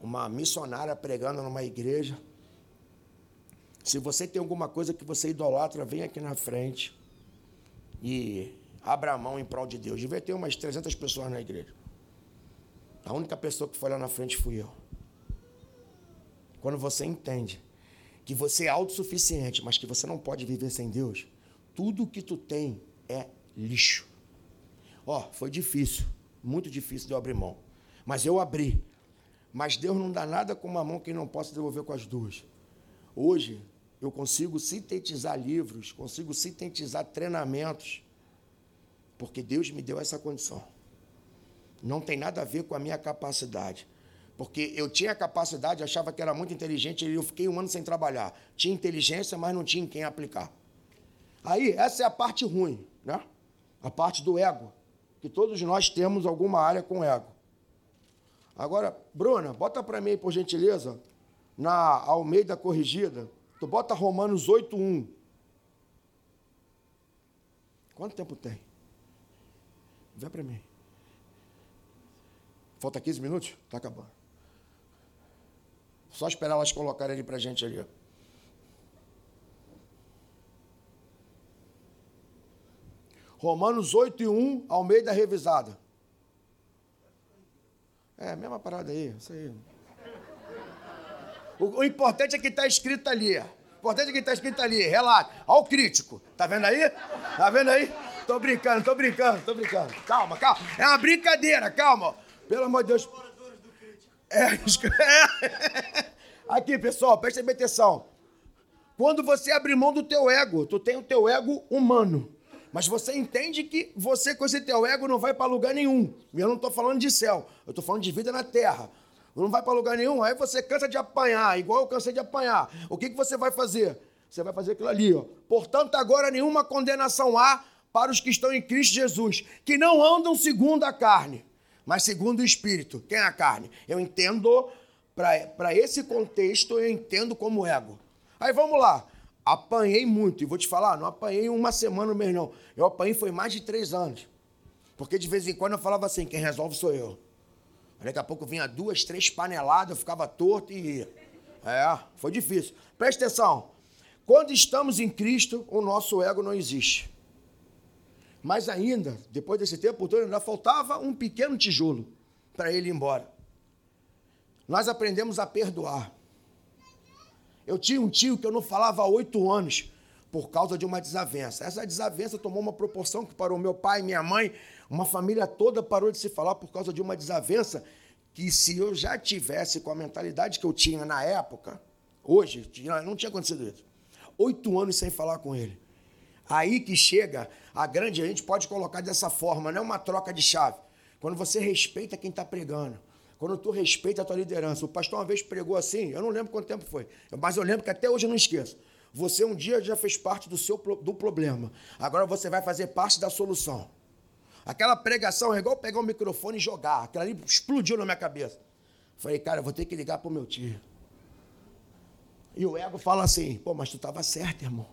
uma missionária pregando numa igreja. Se você tem alguma coisa que você idolatra, vem aqui na frente e abra a mão em prol de Deus. Devia ter umas 300 pessoas na igreja. A única pessoa que foi lá na frente fui eu. Quando você entende que você é autossuficiente, mas que você não pode viver sem Deus, tudo que tu tem é lixo. Ó, oh, foi difícil, muito difícil de eu abrir mão. Mas eu abri. Mas Deus não dá nada com uma mão que não possa devolver com as duas. Hoje, eu consigo sintetizar livros, consigo sintetizar treinamentos, porque Deus me deu essa condição. Não tem nada a ver com a minha capacidade. Porque eu tinha capacidade, achava que era muito inteligente, e eu fiquei um ano sem trabalhar. Tinha inteligência, mas não tinha em quem aplicar. Aí, essa é a parte ruim, né? A parte do ego, que todos nós temos alguma área com ego. Agora, Bruna, bota para mim, por gentileza, na Almeida Corrigida, tu bota Romanos 8.1. Quanto tempo tem? Vê para mim. Falta 15 minutos? Está acabando. Só esperar elas colocarem ele para gente ali. Romanos 8 e 1, Almeida revisada. É, mesma parada aí, isso aí. O, o importante é que está escrito ali. O importante é que está escrito ali. Relaxa. Olha o crítico. Tá vendo aí? Tá vendo aí? Tô brincando, tô brincando, tô brincando. Calma, calma. É uma brincadeira, calma. Pelo amor de Deus. É, é. Aqui, pessoal, presta bem atenção. Quando você abre mão do teu ego, tu tem o teu ego humano. Mas você entende que você com esse teu ego não vai para lugar nenhum. E eu não estou falando de céu, eu estou falando de vida na terra. Não vai para lugar nenhum, aí você cansa de apanhar, igual eu cansei de apanhar. O que, que você vai fazer? Você vai fazer aquilo ali, ó. Portanto, agora nenhuma condenação há para os que estão em Cristo Jesus, que não andam segundo a carne, mas segundo o Espírito. Quem é a carne? Eu entendo, para esse contexto, eu entendo como ego. Aí vamos lá. Apanhei muito, e vou te falar, não apanhei uma semana mês, não. Eu apanhei foi mais de três anos. Porque de vez em quando eu falava assim, quem resolve sou eu. Daqui a pouco vinha duas, três paneladas, eu ficava torto e ia. É, foi difícil. Presta atenção. Quando estamos em Cristo, o nosso ego não existe. Mas ainda, depois desse tempo todo, ainda faltava um pequeno tijolo para ele ir embora. Nós aprendemos a perdoar. Eu tinha um tio que eu não falava há oito anos por causa de uma desavença. Essa desavença tomou uma proporção que para o meu pai minha mãe, uma família toda parou de se falar por causa de uma desavença que se eu já tivesse com a mentalidade que eu tinha na época, hoje, não tinha acontecido isso. Oito anos sem falar com ele. Aí que chega a grande, a gente pode colocar dessa forma, não é uma troca de chave. Quando você respeita quem está pregando, quando tu respeita a tua liderança. O pastor uma vez pregou assim, eu não lembro quanto tempo foi, mas eu lembro que até hoje eu não esqueço. Você um dia já fez parte do seu do problema. Agora você vai fazer parte da solução. Aquela pregação é igual pegar o um microfone e jogar. Aquela ali explodiu na minha cabeça. Falei, cara, eu vou ter que ligar pro meu tio. E o ego fala assim, pô, mas tu estava certo, irmão.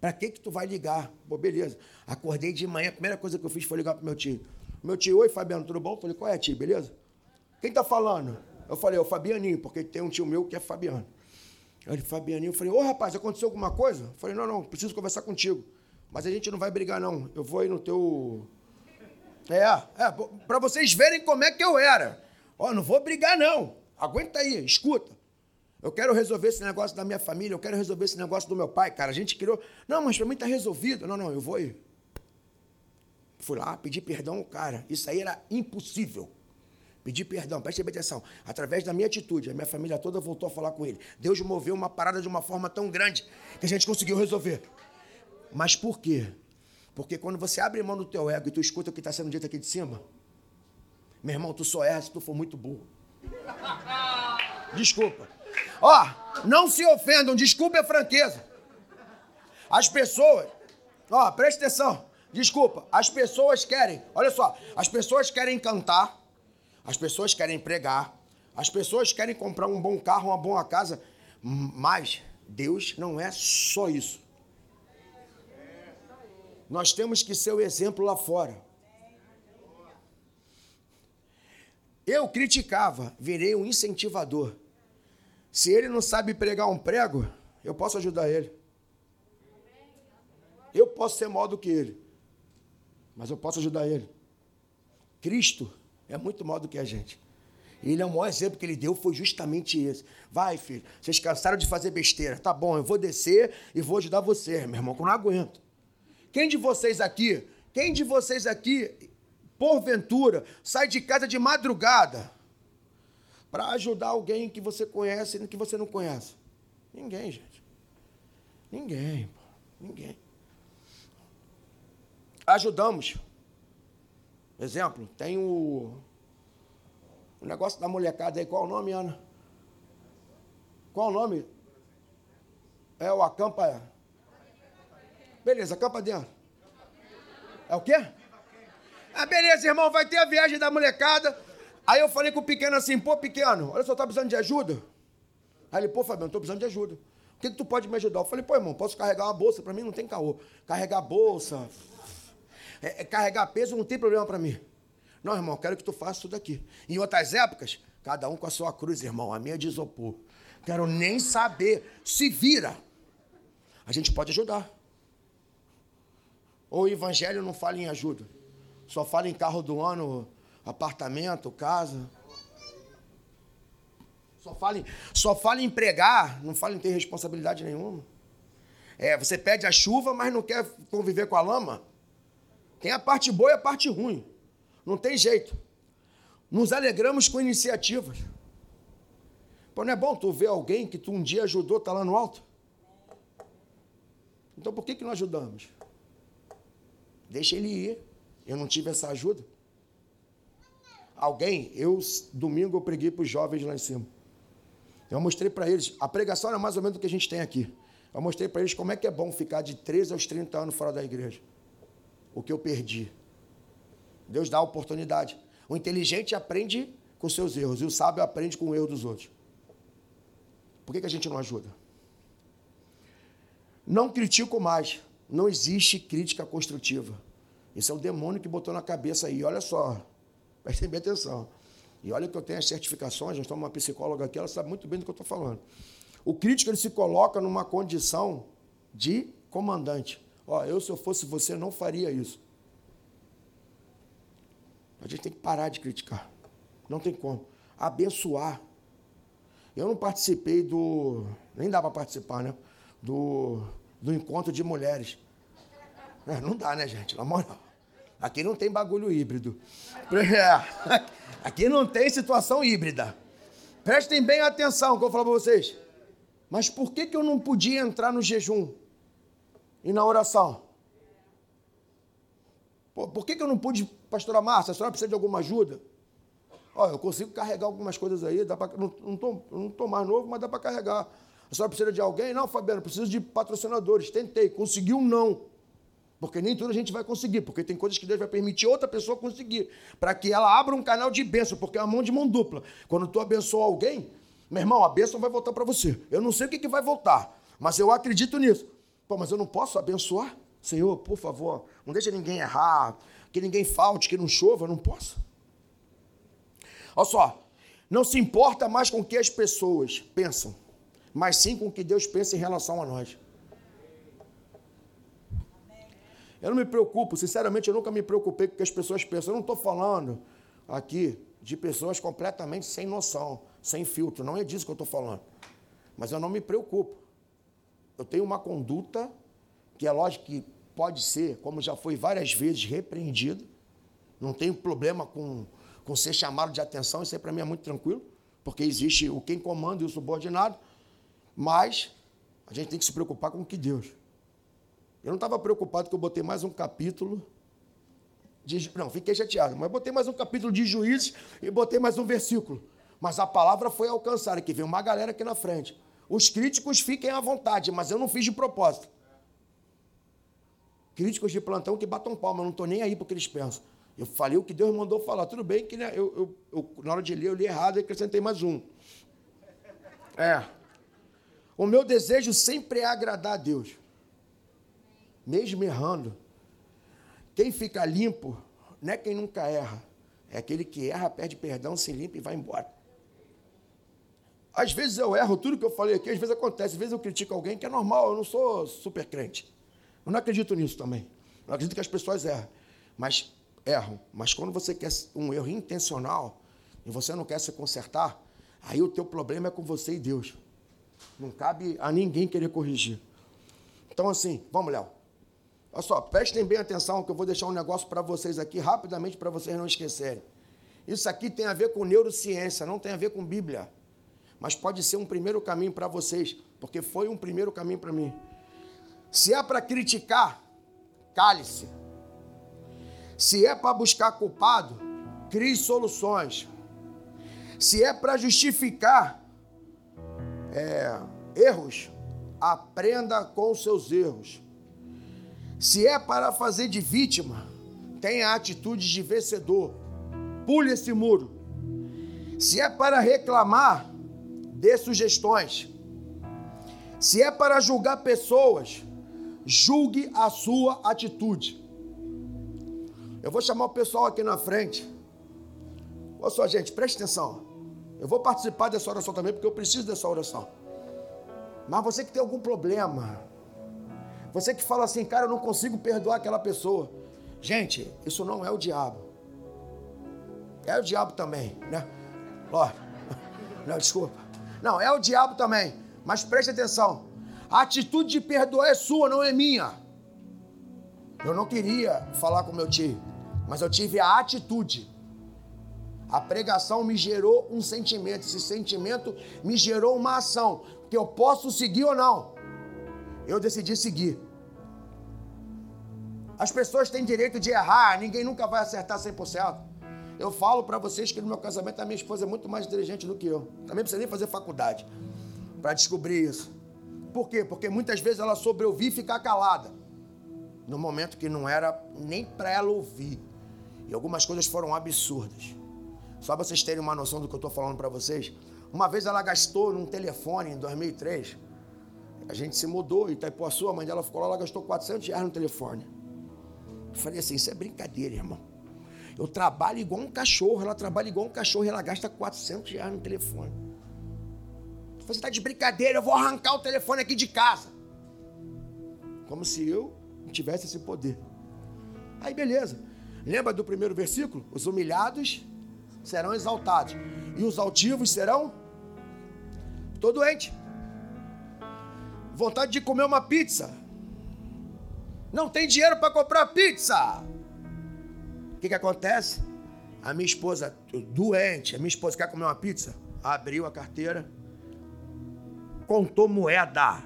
Para que que tu vai ligar? Pô, beleza. Acordei de manhã, a primeira coisa que eu fiz foi ligar pro meu tio. Meu tio, oi Fabiano, tudo bom? Falei, qual é, tio, beleza? Quem tá falando? Eu falei, é o Fabianinho, porque tem um tio meu que é Fabiano. Ele, Fabianinho, eu falei, ô rapaz, aconteceu alguma coisa? Eu falei, não, não, preciso conversar contigo. Mas a gente não vai brigar, não. Eu vou aí no teu. É, é, pra vocês verem como é que eu era. Ó, não vou brigar, não. Aguenta aí, escuta. Eu quero resolver esse negócio da minha família, eu quero resolver esse negócio do meu pai, cara. A gente criou. Não, mas pra mim tá resolvido. Não, não, eu vou aí. Fui lá, pedi perdão cara. Isso aí era impossível. Pedi perdão, preste atenção. Através da minha atitude, a minha família toda voltou a falar com ele. Deus moveu uma parada de uma forma tão grande que a gente conseguiu resolver. Mas por quê? Porque quando você abre mão do teu ego e tu escuta o que está sendo dito aqui de cima, meu irmão, tu só erra se tu for muito burro. Desculpa. Ó, não se ofendam, desculpa a franqueza. As pessoas, ó, preste atenção. Desculpa, as pessoas querem, olha só, as pessoas querem cantar, as pessoas querem pregar, as pessoas querem comprar um bom carro, uma boa casa, mas Deus não é só isso. Nós temos que ser o exemplo lá fora. Eu criticava, virei um incentivador. Se ele não sabe pregar um prego, eu posso ajudar ele. Eu posso ser maior do que ele mas eu posso ajudar ele. Cristo é muito maior do que a gente. Ele é o maior exemplo que ele deu, foi justamente esse. Vai, filho, vocês cansaram de fazer besteira. Tá bom, eu vou descer e vou ajudar você, meu irmão, que eu não aguento. Quem de vocês aqui, quem de vocês aqui, porventura, sai de casa de madrugada para ajudar alguém que você conhece e que você não conhece? Ninguém, gente. Ninguém, pô. Ninguém ajudamos. Exemplo, tem o, o negócio da molecada aí, qual o nome, Ana? Qual o nome? É o acampa. Beleza, acampa dentro. É o quê? Ah, beleza, irmão, vai ter a viagem da molecada. Aí eu falei com o pequeno assim, pô, pequeno, olha só, tá precisando de ajuda? Aí ele, pô, Fabiano, tô precisando de ajuda. O que, que tu pode me ajudar? Eu falei, pô, irmão, posso carregar uma bolsa? Para mim não tem caô. Carregar bolsa, é, é, carregar peso não tem problema para mim. Não, irmão, quero que tu faça tudo aqui. Em outras épocas, cada um com a sua cruz, irmão. A minha é de isopor. Quero nem saber. Se vira. A gente pode ajudar. Ou o evangelho não fala em ajuda. Só fala em carro do ano, apartamento, casa. Só fala, em, só fala em empregar, não fala em ter responsabilidade nenhuma. É, você pede a chuva, mas não quer conviver com a lama. Tem a parte boa e a parte ruim. Não tem jeito. Nos alegramos com iniciativas. Pô, não é bom tu ver alguém que tu um dia ajudou, tá lá no alto? Então por que, que não ajudamos? Deixa ele ir. Eu não tive essa ajuda. Alguém, eu domingo eu preguei para os jovens lá em cima. Eu mostrei para eles, a pregação era mais ou menos o que a gente tem aqui. Eu mostrei para eles como é que é bom ficar de 13 aos 30 anos fora da igreja. O que eu perdi. Deus dá a oportunidade. O inteligente aprende com seus erros e o sábio aprende com o erro dos outros. Por que, que a gente não ajuda? Não critico mais. Não existe crítica construtiva. Isso é o demônio que botou na cabeça aí. Olha só, prestem bem atenção. E olha que eu tenho as certificações, nós estamos uma psicóloga aqui, ela sabe muito bem do que eu estou falando. O crítico ele se coloca numa condição de comandante. Ó, eu se eu fosse você não faria isso. A gente tem que parar de criticar. Não tem como. Abençoar. Eu não participei do. Nem dá para participar, né? Do, do encontro de mulheres. É, não dá, né, gente? Na moral. Aqui não tem bagulho híbrido. É. Aqui não tem situação híbrida. Prestem bem atenção que eu vou falar para vocês. Mas por que, que eu não podia entrar no jejum e na oração? Por, que, que eu não pude, pastora Márcia, a senhora precisa de alguma ajuda? Ó, eu consigo carregar algumas coisas aí, dá pra, não, não, não mais novo, mas dá para carregar. A senhora precisa de alguém? Não, Fabiano, preciso de patrocinadores. Tentei, conseguiu não. Porque nem tudo a gente vai conseguir, porque tem coisas que Deus vai permitir outra pessoa conseguir, para que ela abra um canal de bênção, porque é uma mão de mão dupla. Quando tu abençoa alguém, meu irmão, a bênção vai voltar para você. Eu não sei o que, que vai voltar, mas eu acredito nisso. Pô, mas eu não posso abençoar? Senhor, por favor, não deixe ninguém errar, que ninguém falte, que não chova, eu não posso. Olha só, não se importa mais com o que as pessoas pensam, mas sim com o que Deus pensa em relação a nós. Eu não me preocupo, sinceramente, eu nunca me preocupei com o que as pessoas pensam. Eu não estou falando aqui de pessoas completamente sem noção, sem filtro. Não é disso que eu estou falando. Mas eu não me preocupo. Eu tenho uma conduta que é lógico que pode ser, como já foi várias vezes, repreendido. Não tenho problema com, com ser chamado de atenção, isso aí para mim é muito tranquilo, porque existe o quem comanda e o subordinado, mas a gente tem que se preocupar com o que Deus. Eu não estava preocupado que eu botei mais um capítulo. De, não, fiquei chateado, mas botei mais um capítulo de juízes e botei mais um versículo. Mas a palavra foi alcançada, que veio uma galera aqui na frente. Os críticos fiquem à vontade, mas eu não fiz de propósito. Críticos de plantão que batam palma, eu não estou nem aí porque eles pensam. Eu falei o que Deus mandou falar. Tudo bem que né, eu, eu, eu, na hora de ler, eu li errado e acrescentei mais um. É. O meu desejo sempre é agradar a Deus mesmo errando. Quem fica limpo não é quem nunca erra, é aquele que erra, pede perdão, se limpa e vai embora. Às vezes eu erro tudo que eu falei aqui, às vezes acontece, às vezes eu critico alguém que é normal, eu não sou super crente. Eu não acredito nisso também. Eu não acredito que as pessoas erram, mas erram. Mas quando você quer um erro intencional e você não quer se consertar, aí o teu problema é com você e Deus. Não cabe a ninguém querer corrigir. Então assim, vamos, Léo. Olha só, prestem bem atenção que eu vou deixar um negócio para vocês aqui rapidamente para vocês não esquecerem. Isso aqui tem a ver com neurociência, não tem a ver com Bíblia. Mas pode ser um primeiro caminho para vocês, porque foi um primeiro caminho para mim. Se é para criticar, cale-se. Se é para buscar culpado, crie soluções. Se é para justificar é, erros, aprenda com seus erros. Se é para fazer de vítima, tenha atitude de vencedor. Pule esse muro. Se é para reclamar, dê sugestões. Se é para julgar pessoas, julgue a sua atitude. Eu vou chamar o pessoal aqui na frente. Olha só, gente, preste atenção. Eu vou participar dessa oração também, porque eu preciso dessa oração. Mas você que tem algum problema, você que fala assim, cara, eu não consigo perdoar aquela pessoa. Gente, isso não é o diabo. É o diabo também, né? Ó, não, desculpa. Não, é o diabo também. Mas preste atenção. A atitude de perdoar é sua, não é minha. Eu não queria falar com meu tio, mas eu tive a atitude. A pregação me gerou um sentimento. Esse sentimento me gerou uma ação. Que eu posso seguir ou não. Eu decidi seguir. As pessoas têm direito de errar, ninguém nunca vai acertar 100%. Eu falo para vocês que no meu casamento a minha esposa é muito mais inteligente do que eu. Também precisa nem fazer faculdade para descobrir isso. Por quê? Porque muitas vezes ela soube ouvir e ficar calada. No momento que não era nem para ela ouvir. E algumas coisas foram absurdas. Só para vocês terem uma noção do que eu estou falando para vocês. Uma vez ela gastou num telefone em 2003. A gente se mudou, Itaipuaçu, a mãe dela ficou lá, ela gastou 400 reais no telefone. Eu falei assim: isso é brincadeira, irmão. Eu trabalho igual um cachorro, ela trabalha igual um cachorro e ela gasta 400 reais no telefone. Você está de brincadeira, eu vou arrancar o telefone aqui de casa. Como se eu tivesse esse poder. Aí beleza. Lembra do primeiro versículo? Os humilhados serão exaltados e os altivos serão. Estou doente. Vontade de comer uma pizza. Não tem dinheiro para comprar pizza. O que, que acontece? A minha esposa, doente, a minha esposa quer comer uma pizza, abriu a carteira, contou moeda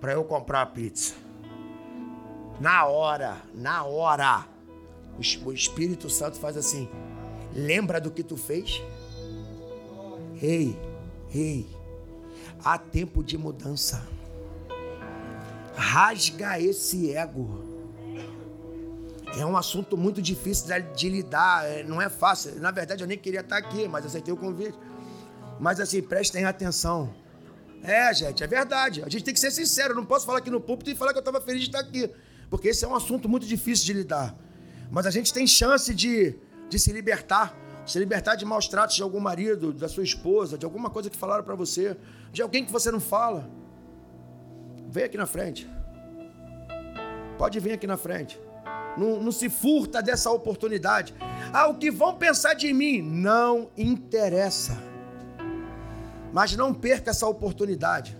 para eu comprar a pizza. Na hora, na hora, o Espírito Santo faz assim: lembra do que tu fez? Ei, ei, há tempo de mudança. Rasga esse ego. É um assunto muito difícil de lidar, é, não é fácil. Na verdade, eu nem queria estar aqui, mas aceitei o convite. Mas assim, prestem atenção. É, gente, é verdade. A gente tem que ser sincero. Eu não posso falar aqui no púlpito e falar que eu estava feliz de estar aqui. Porque esse é um assunto muito difícil de lidar. Mas a gente tem chance de, de se libertar. Se libertar de maus tratos de algum marido, da sua esposa, de alguma coisa que falaram para você, de alguém que você não fala. Vem aqui na frente. Pode vir aqui na frente. Não, não, se furta dessa oportunidade. Ah, o que vão pensar de mim? Não interessa. Mas não perca essa oportunidade.